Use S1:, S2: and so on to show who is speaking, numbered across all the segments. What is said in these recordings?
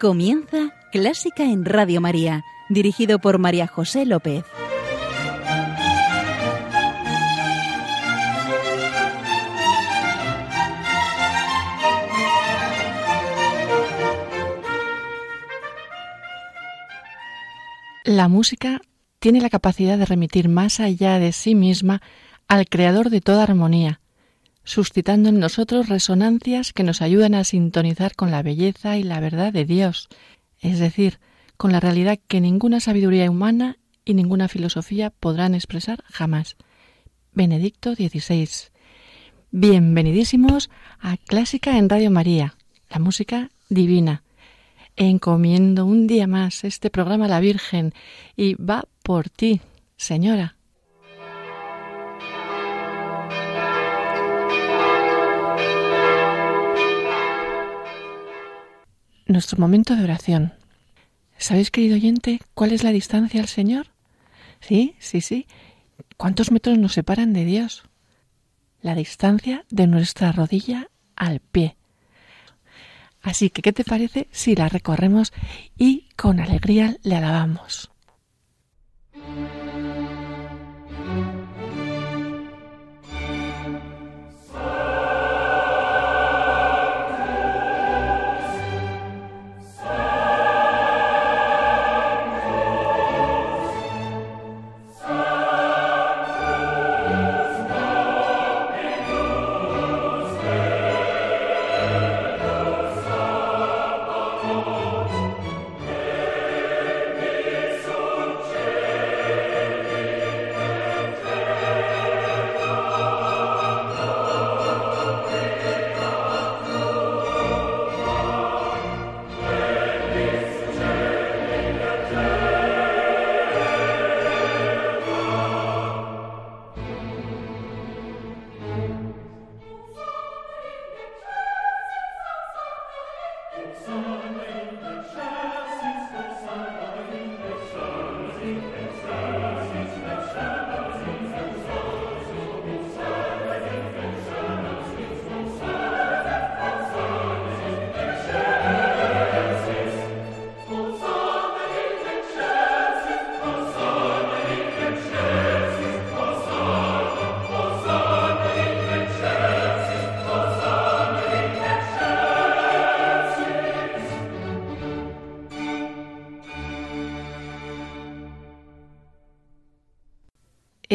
S1: Comienza Clásica en Radio María, dirigido por María José López.
S2: La música tiene la capacidad de remitir más allá de sí misma al creador de toda armonía, suscitando en nosotros resonancias que nos ayudan a sintonizar con la belleza y la verdad de Dios, es decir, con la realidad que ninguna sabiduría humana y ninguna filosofía podrán expresar jamás. Benedicto XVI. Bienvenidísimos a Clásica en Radio María, la música divina. Encomiendo un día más este programa a la Virgen y va por ti, Señora. Nuestro momento de oración. ¿Sabéis, querido oyente, cuál es la distancia al Señor? Sí, sí, sí. ¿Cuántos metros nos separan de Dios? La distancia de nuestra rodilla al pie. Así que, ¿qué te parece si la recorremos y con alegría le alabamos?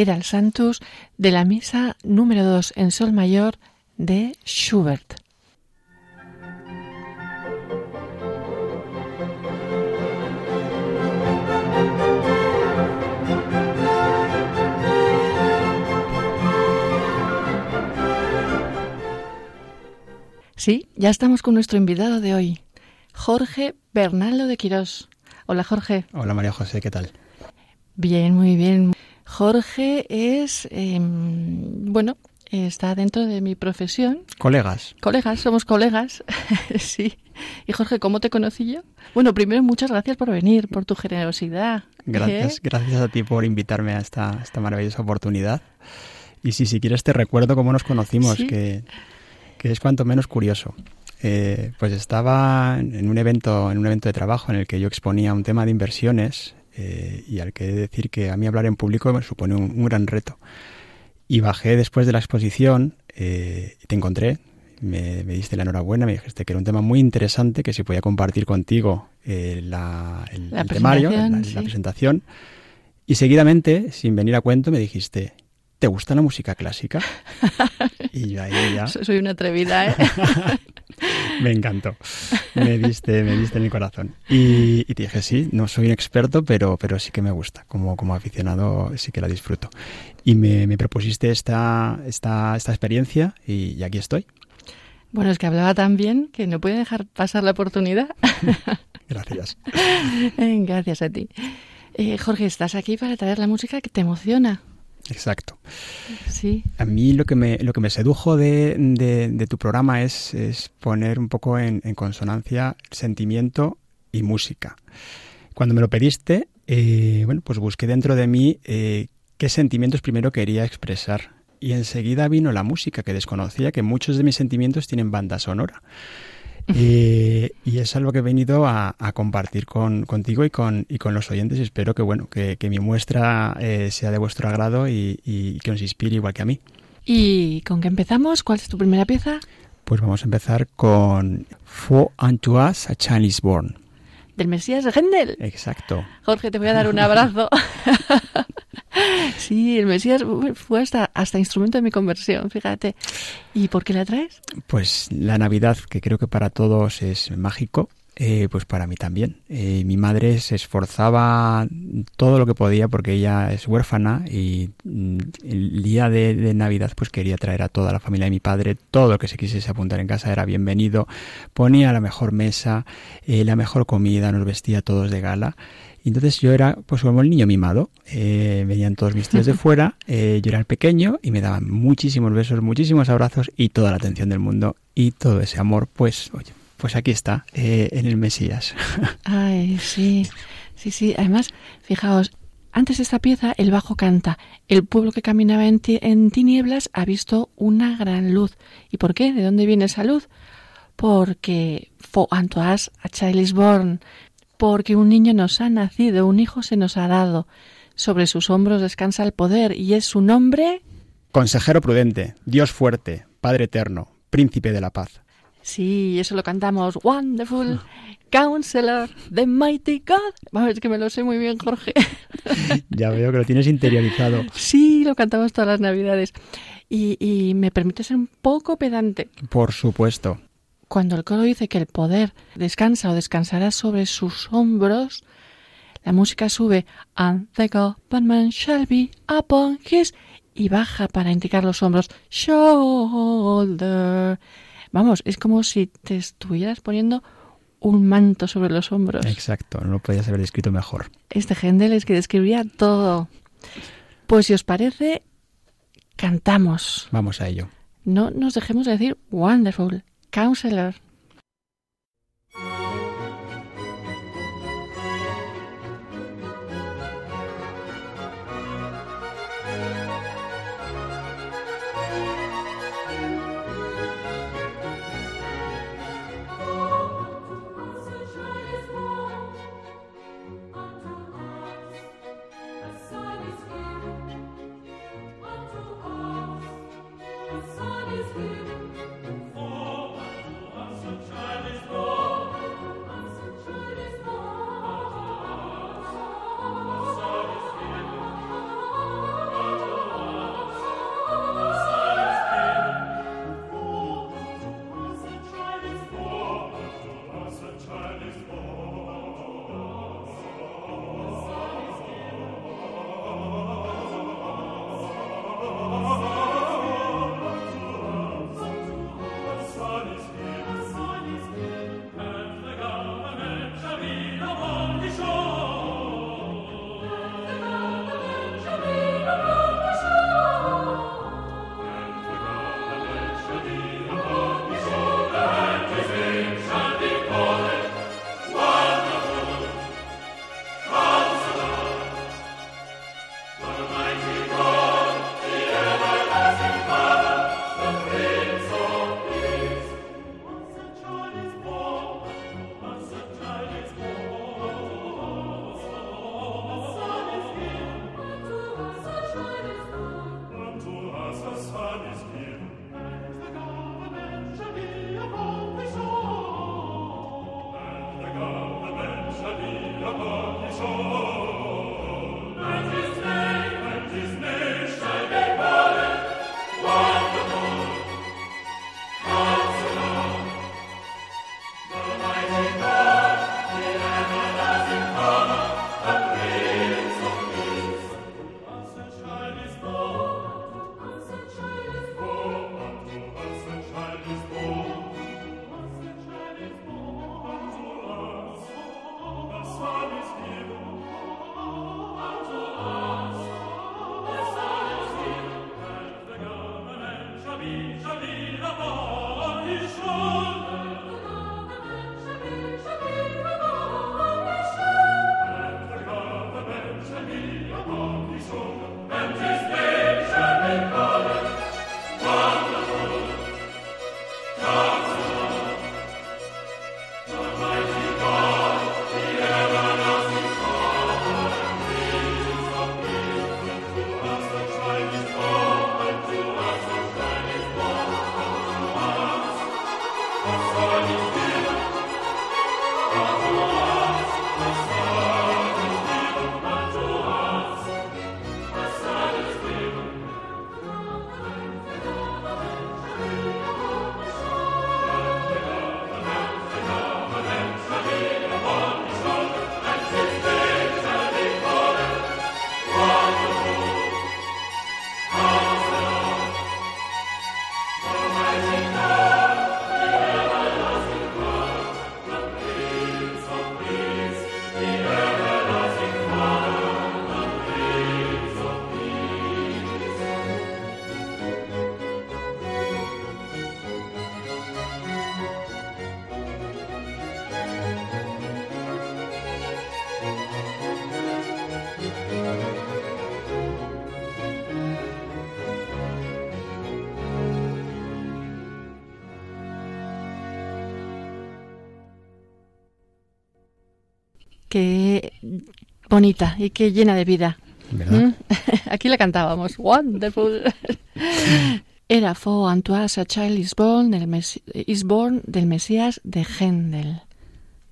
S2: Era el Santus de la misa número 2 en Sol Mayor de Schubert. Sí, ya estamos con nuestro invitado de hoy, Jorge Bernaldo de Quirós. Hola Jorge.
S3: Hola María José, ¿qué tal?
S2: Bien, muy bien. Jorge es, em, bueno, está dentro de mi profesión.
S3: Colegas.
S2: Colegas, somos colegas, sí. Y Jorge, ¿cómo te conocí yo? Bueno, primero muchas gracias por venir, por tu generosidad.
S3: Gracias, ¿eh? gracias a ti por invitarme a esta, esta maravillosa oportunidad. Y si, si quieres te recuerdo cómo nos conocimos, que, que, es cuanto menos curioso. Eh, pues estaba en un evento, en un evento de trabajo en el que yo exponía un tema de inversiones eh, y al que he de decir que a mí hablar en público me supone un, gran reto. Y bajé después de la exposición, eh, te encontré, me, diste la enhorabuena, me dijiste que era un tema muy interesante, que se podía compartir contigo eh, la, el, temario, la, presentación. Y seguidamente, sin venir a cuento, me dijiste, ¿te gusta la música clásica?
S2: y yo ahí ya... Soy una atrevida, ¿eh?
S3: me encantó. Me diste, me diste en mi corazón. Y, te dije, sí, no soy un experto, pero, pero sí que me gusta. Como, como aficionado sí que la disfruto. Y me, propusiste esta, esta, esta experiencia y, aquí estoy.
S2: Bueno, es que hablaba tan bien que no puede dejar pasar la oportunidad.
S3: Gracias.
S2: Gracias a ti. Eh, Jorge, estás aquí para traer la música que te emociona.
S3: Exacto.
S2: Sí.
S3: A mí lo que me, lo que me sedujo de, de, tu programa es, es, poner un poco en, consonancia sentimiento y música. Cuando me lo pediste, eh, bueno, pues busqué dentro de mí eh, qué sentimientos primero quería expresar. Y enseguida vino la música que desconocía, que muchos de mis sentimientos tienen banda sonora. Y es algo que he venido a, compartir con, contigo y con, y con los oyentes. Y espero que, bueno, que, mi muestra eh, sea de vuestro agrado y, y que os inspire igual que a mí.
S2: ¿Y con qué empezamos? ¿Cuál es tu primera pieza?
S3: Pues vamos a empezar con For unto us a Chinese born.
S2: Del Mesías Gendel.
S3: Exacto.
S2: Jorge, te voy a dar un abrazo. sí, el Mesías fue hasta, hasta instrumento de mi conversión, fíjate. ¿Y por qué la traes?
S3: Pues la Navidad, que creo que para todos es mágico, eh, pues para mí también. Eh, mi madre se esforzaba todo lo que podía porque ella es huérfana y mm, el día de, Navidad pues quería traer a toda la familia de mi padre. Todo lo que se quisiese apuntar en casa era bienvenido. Ponía la mejor mesa, eh, la mejor comida, nos vestía todos de gala. Y entonces yo era pues como el niño mimado. venían todos mis tíos de fuera, yo era el pequeño y me daban muchísimos besos, muchísimos abrazos y toda la atención del mundo. Y todo ese amor pues, oye, pues aquí está, eh, en el Mesías.
S2: Ay, sí, sí, sí. Además, fijaos, antes de esta pieza el bajo canta, el pueblo que caminaba en, en tinieblas ha visto una gran luz. ¿Y por qué? ¿De dónde viene esa luz? Porque for unto us a child is born, porque un niño nos ha nacido, un hijo se nos ha dado. Sobre sus hombros descansa el poder y es su nombre.
S3: Consejero prudente, Dios fuerte, Padre eterno, príncipe de la paz.
S2: Sí, eso lo cantamos. Wonderful Counselor, the Mighty God. Vamos, es que me lo sé muy bien, Jorge.
S3: ya veo que lo tienes interiorizado.
S2: Sí, lo cantamos todas las Navidades. Y, y me permite ser un poco pedante.
S3: Por supuesto.
S2: Cuando el coro dice que el poder descansa o descansará sobre sus hombros, la música sube and the government shall be upon his y baja para indicar los hombros shoulder Vamos, es como si te estuvieras poniendo un manto sobre los hombros.
S3: Exacto, no lo podías haber descrito mejor.
S2: Este Händel es que describía todo. Pues si os parece, cantamos.
S3: Vamos a ello.
S2: No nos dejemos de decir wonderful, counselor. Bonita y qué llena de vida. ¿Mm? Aquí la cantábamos. Wonderful. Era For Antoine a Child is Born del, Mes- is born del Mesías de Händel.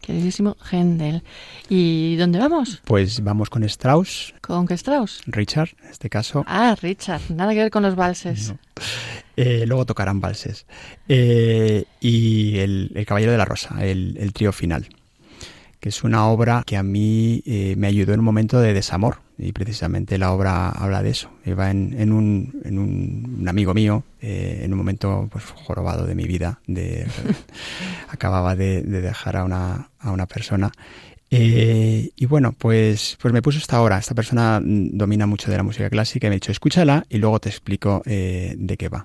S2: Queridísimo Händel. ¿Y dónde vamos?
S3: Pues vamos con Strauss,
S2: ¿Con qué Strauss?
S3: Richard, en este caso.
S2: Ah, Richard. Nada que ver con los valses.
S3: No. Eh, luego tocarán valses. Eh, y el, el Caballero de la Rosa, el, el trío final, que es una obra que a mí eh, me ayudó en un momento de desamor. Y precisamente la obra habla de eso. Iba en, un, en un, amigo mío, eh, en un momento pues, jorobado de mi vida, de, acababa de, de dejar a una, a una persona. Eh, y bueno, pues, pues me puso esta obra. Esta persona mm, domina mucho de la música clásica y me ha dicho, escúchala y luego te explico de qué va.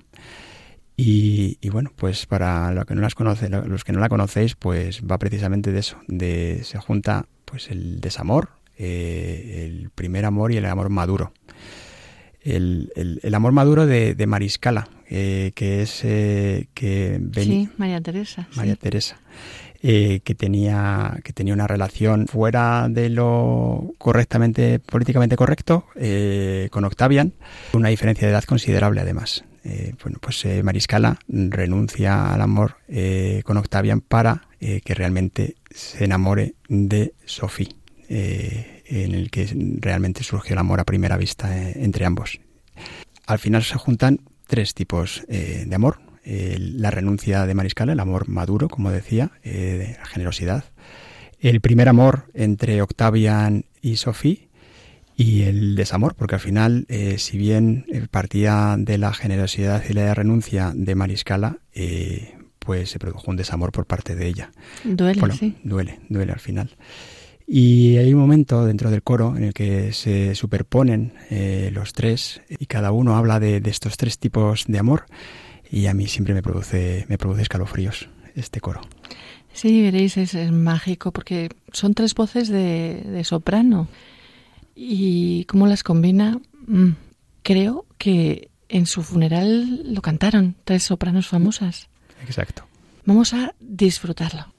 S3: Y, y bueno, pues para los que no las conoce, lo- los que no la conocéis, pues va precisamente de eso, de se junta pues el desamor, eh, el primer amor y el amor maduro. El, el- el amor maduro de, de Mariscala, eh, que es eh, que
S2: Sí, María Teresa. sí.
S3: María Teresa, eh, que tenía que tenía una relación fuera de lo correctamente políticamente correcto eh, con Octavian, una diferencia de edad considerable además. Eh, bueno, pues eh, Mariscala renuncia al amor eh, con Octavian para que realmente se enamore de Sophie, en el que realmente surgió el amor a primera vista entre ambos. Al final se juntan tres tipos de amor. La renuncia de Mariscala, el amor maduro, como decía, de la generosidad. El primer amor entre Octavian y Sophie y el desamor, porque al final, eh, si bien eh, partía de la generosidad y la renuncia de Mariscala, eh, pues se produjo un desamor por parte de ella.
S2: Duele,
S3: Bueno,
S2: sí.
S3: duele, duele al final. Y hay un momento dentro del coro en el que se superponen eh, los tres y cada uno habla de, de estos tres tipos de amor y a mí siempre me produce, me produce escalofríos este coro.
S2: Sí, veréis, es, es mágico porque son tres voces de, de soprano. Y cómo las combina, Mm, creo que en su funeral lo cantaron, tres sopranos famosas.
S3: Exacto.
S2: Vamos a disfrutarlo.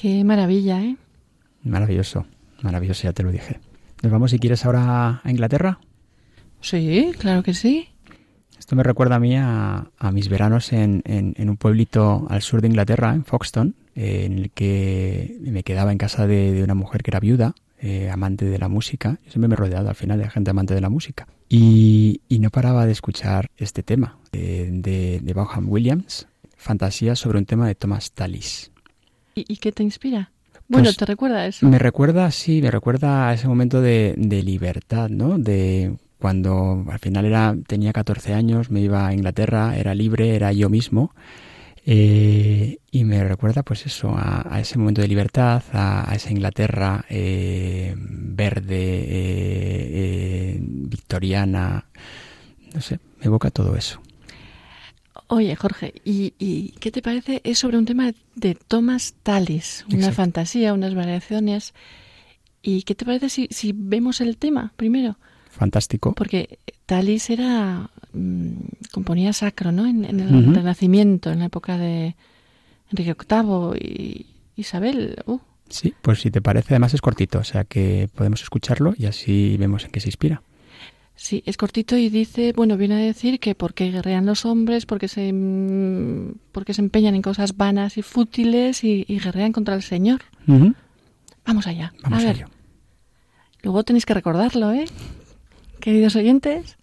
S2: Qué maravilla, ¿eh?
S3: Maravilloso, maravilloso, ya te lo dije. ¿Nos vamos si quieres ahora a Inglaterra?
S2: Sí, claro que sí.
S3: Esto me recuerda a mí a, mis veranos en, un pueblito al sur de Inglaterra, en Foxton, en el que me quedaba en casa de, una mujer que era viuda, eh, amante de la música. Yo siempre me he rodeado al final de gente amante de la música. Y, no paraba de escuchar este tema eh, de, de Bauham Williams, Fantasía sobre un tema de Thomas Tallis.
S2: ¿Y, qué te inspira? Bueno, pues ¿te recuerda eso?
S3: Me recuerda, sí, me recuerda a ese momento de, de libertad, ¿no? De cuando al final era, tenía 14 años, me iba a Inglaterra, era libre, era yo mismo. Eh, y me recuerda pues eso, a, ese momento de libertad, a, esa Inglaterra eh, verde, eh, victoriana, no sé, me evoca todo eso.
S2: Oye, Jorge, ¿y, qué te parece? Es sobre un tema de Thomas Tallis, una fantasía, unas variaciones. ¿Y qué te parece si, si vemos el tema primero?
S3: Fantástico.
S2: Porque Talis era. Mm, componía sacro, ¿no? En, el Renacimiento, en la época de Enrique VIII y Isabel. Uh.
S3: Sí, pues si te parece, además es cortito, o sea que podemos escucharlo y así vemos en qué se inspira.
S2: Sí, es cortito y dice, bueno, viene a decir que porque guerrean los hombres, porque se, mm, porque se empeñan en cosas vanas y fútiles y, guerrean contra el Señor. Vamos allá.
S3: Vamos
S2: a ver. Luego tenéis que recordarlo, ¿eh? queridos oyentes.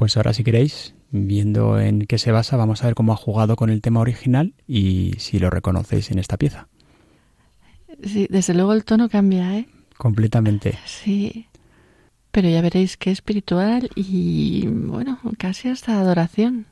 S3: Pues ahora si queréis, viendo en qué se basa, vamos a ver cómo ha jugado con el tema original y si lo reconocéis en esta pieza.
S2: Sí, desde luego el tono cambia, ¿eh?
S3: Completamente.
S2: Sí. Pero ya veréis que espiritual y, bueno, casi hasta adoración.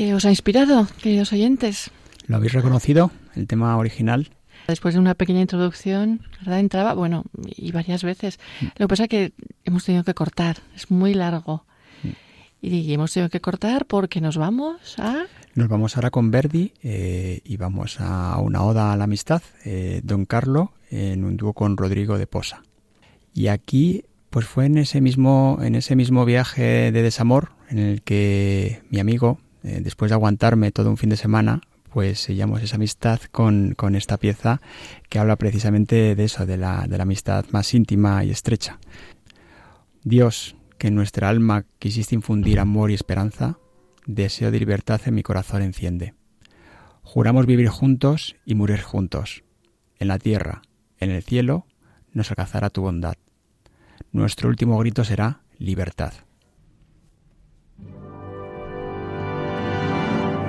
S2: ¿Qué os ha inspirado, queridos oyentes?
S3: ¿Lo habéis reconocido, el tema original?
S2: Después de una pequeña introducción, ¿verdad? Entraba, bueno, y varias veces. Mm. Lo que pasa es que hemos tenido que cortar, es muy largo. Mm. Y hemos tenido que cortar porque nos vamos a...
S3: Nos vamos ahora con Verdi eh, y vamos a una oda a la amistad, eh, Don Carlo, en un dúo con Rodrigo de Posa. Y aquí, pues fue en ese mismo, en ese mismo viaje de desamor en el que mi amigo, eh, después de aguantarme todo un fin de semana, pues sellamos esa amistad con, con, esta pieza que habla precisamente de eso, de la, de la amistad más íntima y estrecha. Dios, que en nuestra alma quisiste infundir amor y esperanza, deseo de libertad en mi corazón enciende. Juramos vivir juntos y morir juntos. En la tierra, en el cielo, nos alcanzará tu bondad. Nuestro último grito será libertad.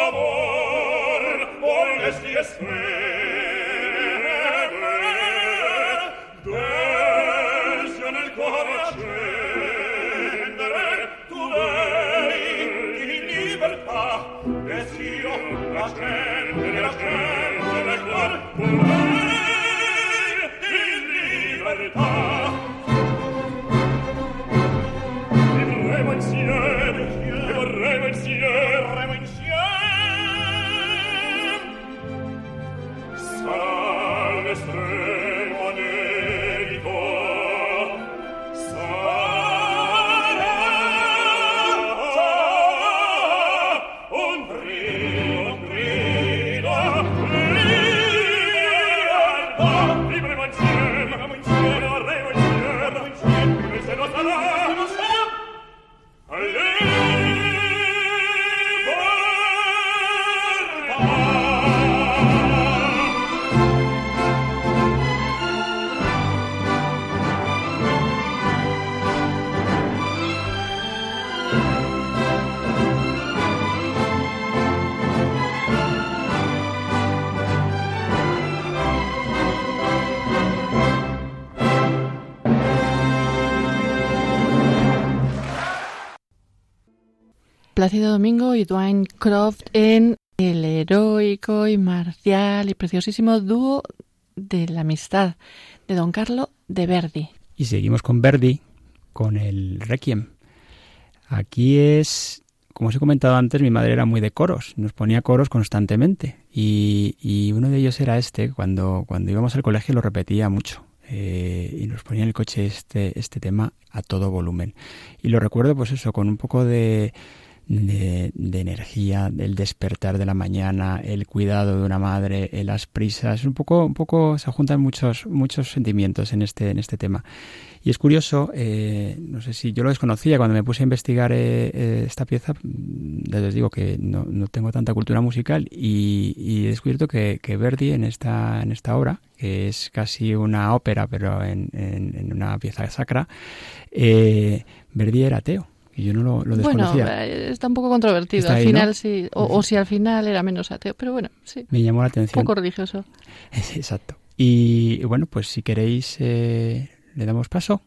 S2: amor, is espress, Domingo y Dwayne Croft en el heroico y marcial y preciosísimo dúo de la amistad de Don Carlo de Verdi.
S3: Y seguimos con Verdi, con el Requiem. Aquí es, como os he comentado antes, mi madre era muy de coros, nos ponía coros constantemente. Y, uno de ellos era este, cuando, cuando íbamos al colegio lo repetía mucho. Eh, y nos ponía en el coche este, este tema a todo volumen. Y lo recuerdo pues eso, con un poco de de, energía, del despertar de la mañana, el cuidado de una madre, eh, las prisas, un poco, un poco se juntan muchos, muchos sentimientos en este, en este tema. Y es curioso, eh, no sé si yo lo desconocía cuando me puse a investigar eh, esta pieza, mm, les digo que no, no, tengo tanta cultura musical y, he descubierto que, que, Verdi en esta, en esta obra, que es casi una ópera pero en, en, una pieza sacra, Verdi era ateo yo no lo, lo desconocía.
S2: Bueno, eh, está un poco controvertido. al final sí, o, si al final era menos ateo, pero bueno, sí.
S3: Me llamó la atención.
S2: Un poco religioso.
S3: Exacto. Y bueno, pues si queréis, eh, le damos paso.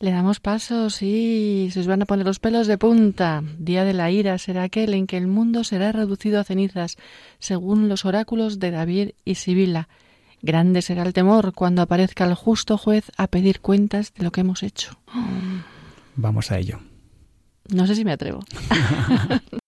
S2: Le damos paso, sí, se os van a poner los pelos de punta. Día de la ira será aquel en que el mundo será reducido a cenizas, según los oráculos de David y Sibila. Grande será el temor cuando aparezca el justo juez a pedir cuentas de lo que hemos hecho.
S3: Vamos a ello.
S2: No sé si me atrevo.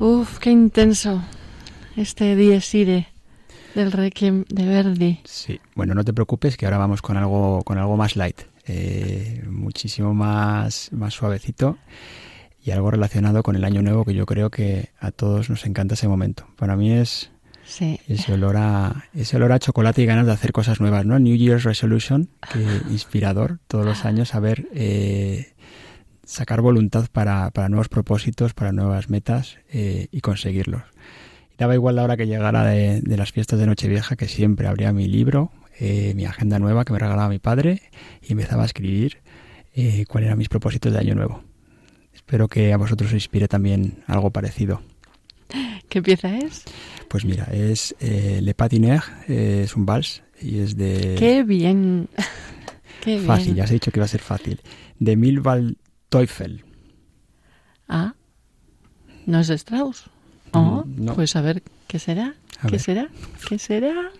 S2: Uf, qué intenso este Dies Irae del Requiem de Verdi.
S3: Sí, bueno, no te preocupes que ahora vamos con algo, con algo más light, eh, muchísimo más, más suavecito y algo relacionado con el año nuevo que yo creo que a todos nos encanta ese momento. Para mí es ese olor a ese olor a chocolate y ganas de hacer cosas nuevas, ¿no? New Year's Resolution, que inspirador todos los años a ver eh, sacar voluntad para, para, nuevos propósitos, para nuevas metas eh, y conseguirlos. Daba igual la hora que llegara de, las fiestas de Nochevieja, que siempre abría mi libro, eh, mi agenda nueva que me regalaba mi padre y empezaba a escribir eh, cuáles eran mis propósitos de año nuevo. Espero que a vosotros os inspire también algo parecido.
S2: ¿Qué pieza es?
S3: Pues mira, es eh, Le Patiner, eh, es un vals y es de...
S2: ¡Qué bien!
S3: ¡Qué fácil, ya has dicho que iba a ser fácil. De Milval Teufel.
S2: Ah, ¿no es de Strauss? Oh, Pues a ver, ¿qué será? ¿Qué será? ¿Qué será?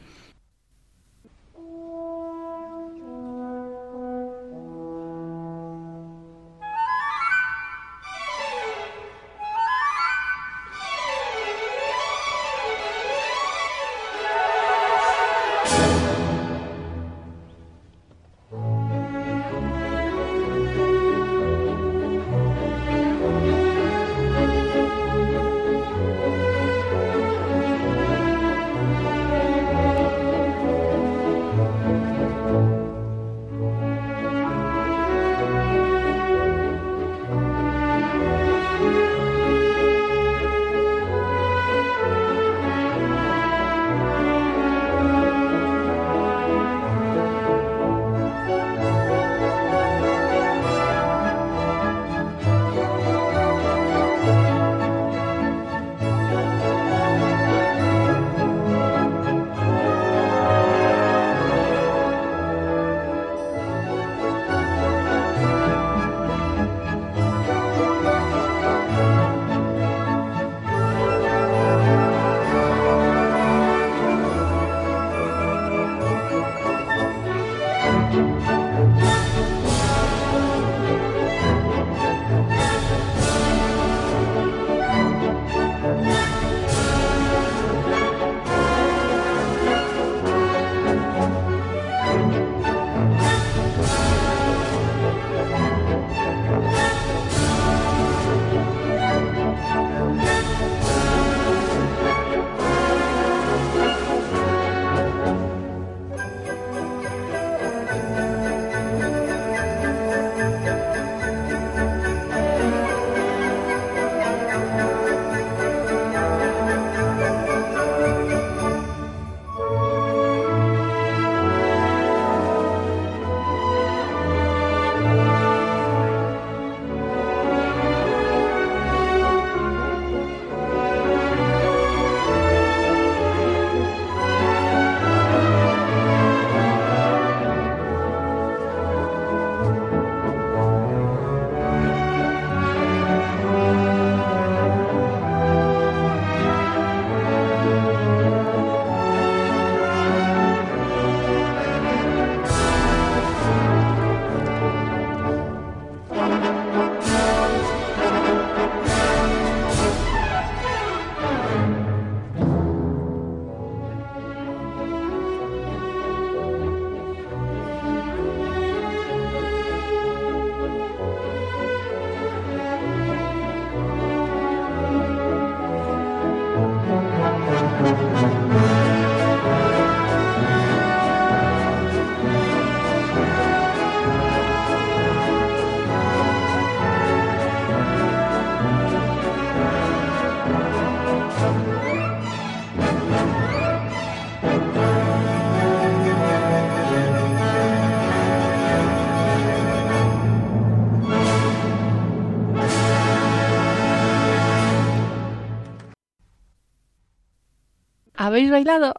S2: ¿Habéis bailado?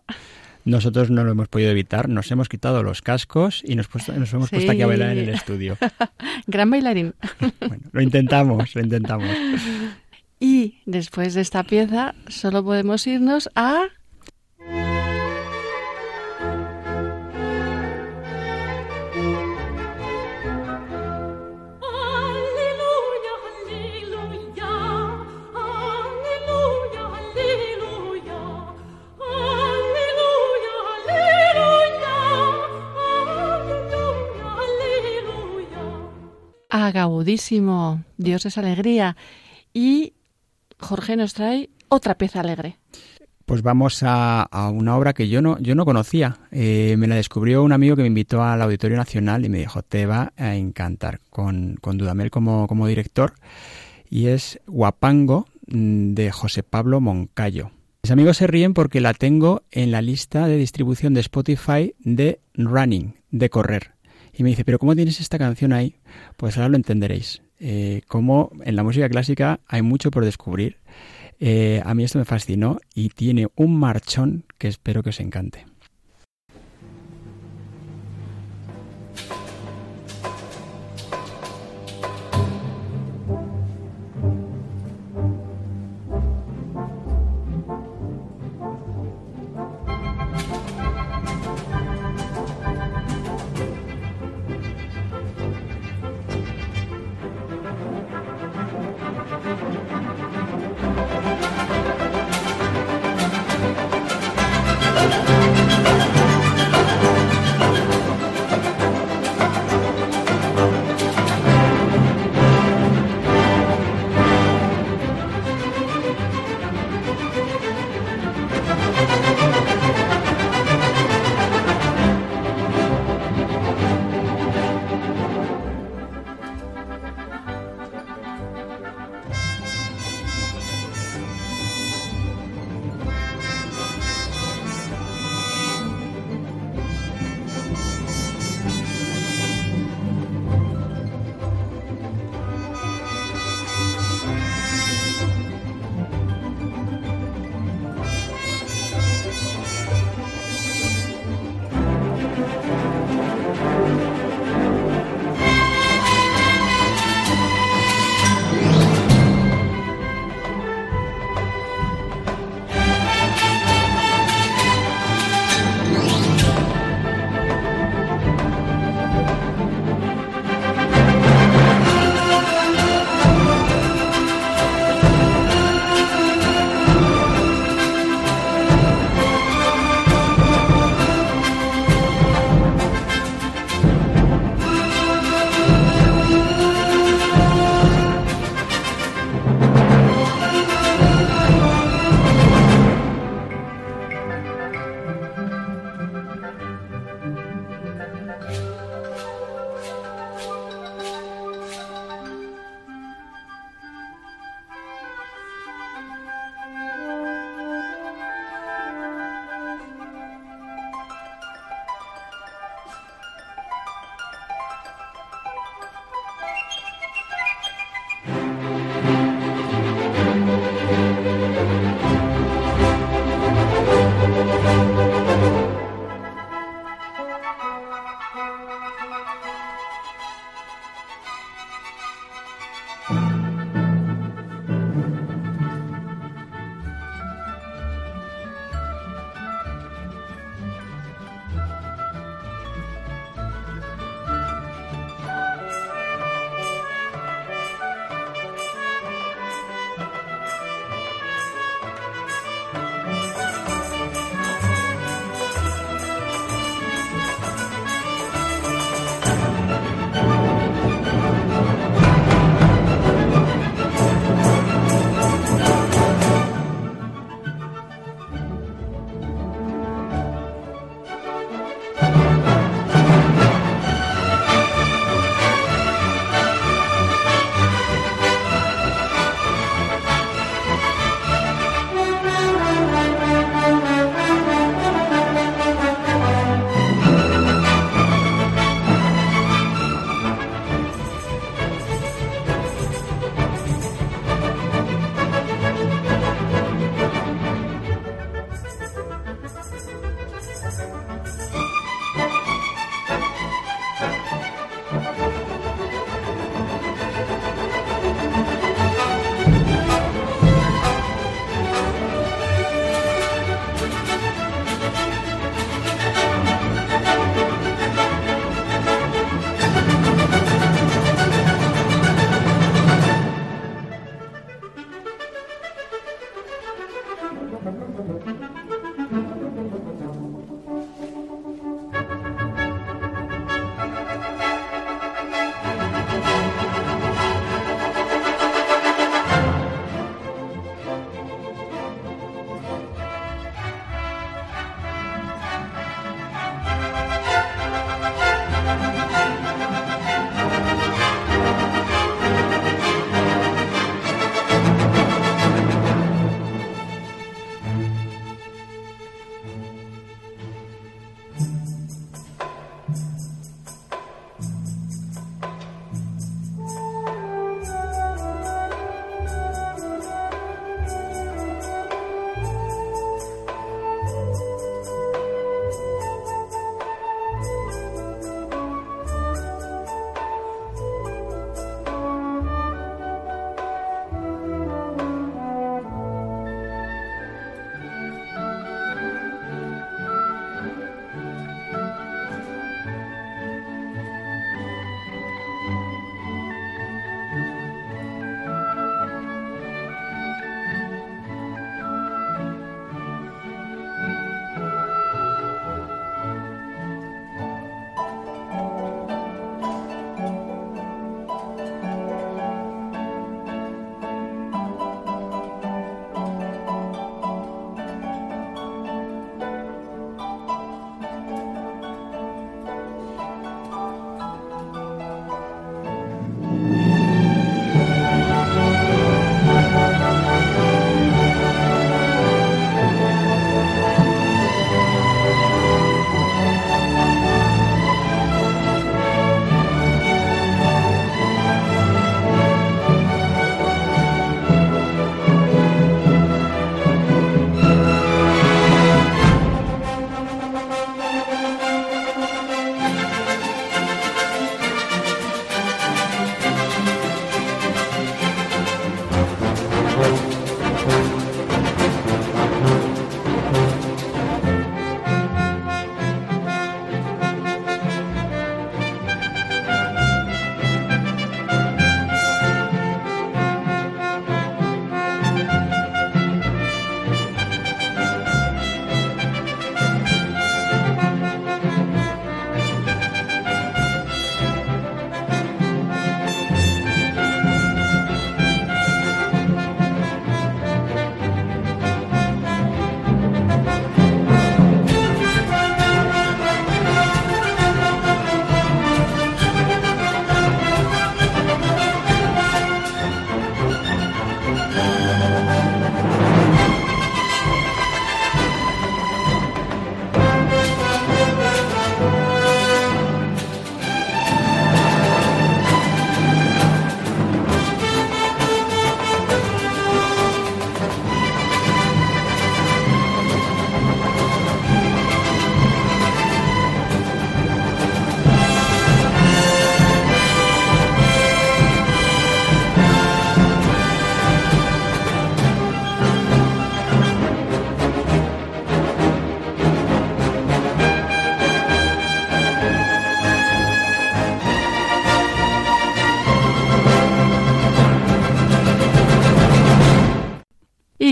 S3: Nosotros no lo hemos podido evitar, nos hemos quitado los cascos y nos, nos hemos puesto aquí a bailar en el estudio.
S2: Gran bailarín.
S3: bueno, lo intentamos, lo intentamos.
S2: Y después de esta pieza solo podemos irnos a Agudísimo, Dios es alegría. Y Jorge nos trae otra pieza alegre.
S3: Pues vamos a, una obra que yo no, yo no conocía. Eh, me la descubrió un amigo que me invitó al Auditorio Nacional y me dijo, te va a encantar, con, con Dudamel como, como director. Y es Guapango mm, de José Pablo Moncayo. Mis amigos se ríen porque la tengo en la lista de distribución de Spotify de Running, de correr. Y me dice, pero ¿cómo tienes esta canción ahí? Pues ahora lo entenderéis. Eh, como en la música clásica hay mucho por descubrir. Eh, a mí esto me fascinó y tiene un marchón que espero que os encante.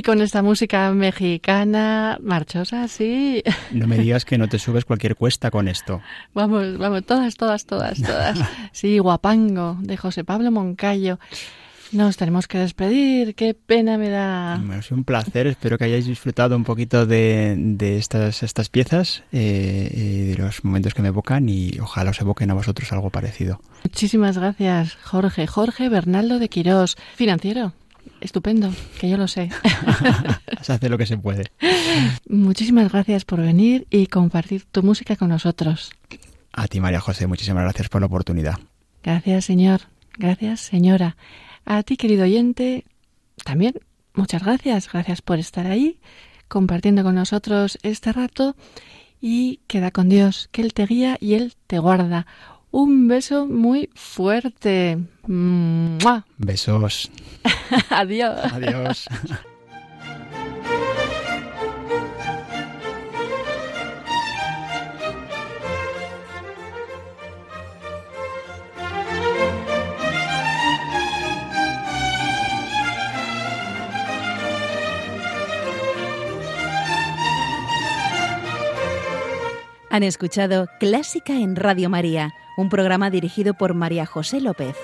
S2: Con esta música mexicana marchosa, sí.
S3: No me digas que no te subes cualquier cuesta con esto.
S2: Vamos, vamos, todas, todas, todas, todas. Sí, Guapango, de José Pablo Moncayo. Nos tenemos que despedir, qué pena me da.
S3: Bueno, es un placer, espero que hayáis disfrutado un poquito de, estas, estas piezas eh, y de los momentos que me evocan y ojalá os evoquen a vosotros algo parecido.
S2: Muchísimas gracias, Jorge. Jorge Bernaldo de Quirós, financiero. Estupendo, que yo lo sé.
S3: se hace lo que se puede.
S2: Muchísimas gracias por venir y compartir tu música con nosotros.
S3: A ti, María José, muchísimas gracias por la oportunidad.
S2: Gracias, señor. Gracias, señora. A ti, querido oyente, también muchas gracias. Gracias por estar ahí, compartiendo con nosotros este rato y queda con Dios, que Él te guía y Él te guarda. Un beso muy fuerte.
S3: Besos.
S2: Adiós.
S3: Adiós.
S1: Han escuchado Clásica en Radio María, un programa dirigido por María José López.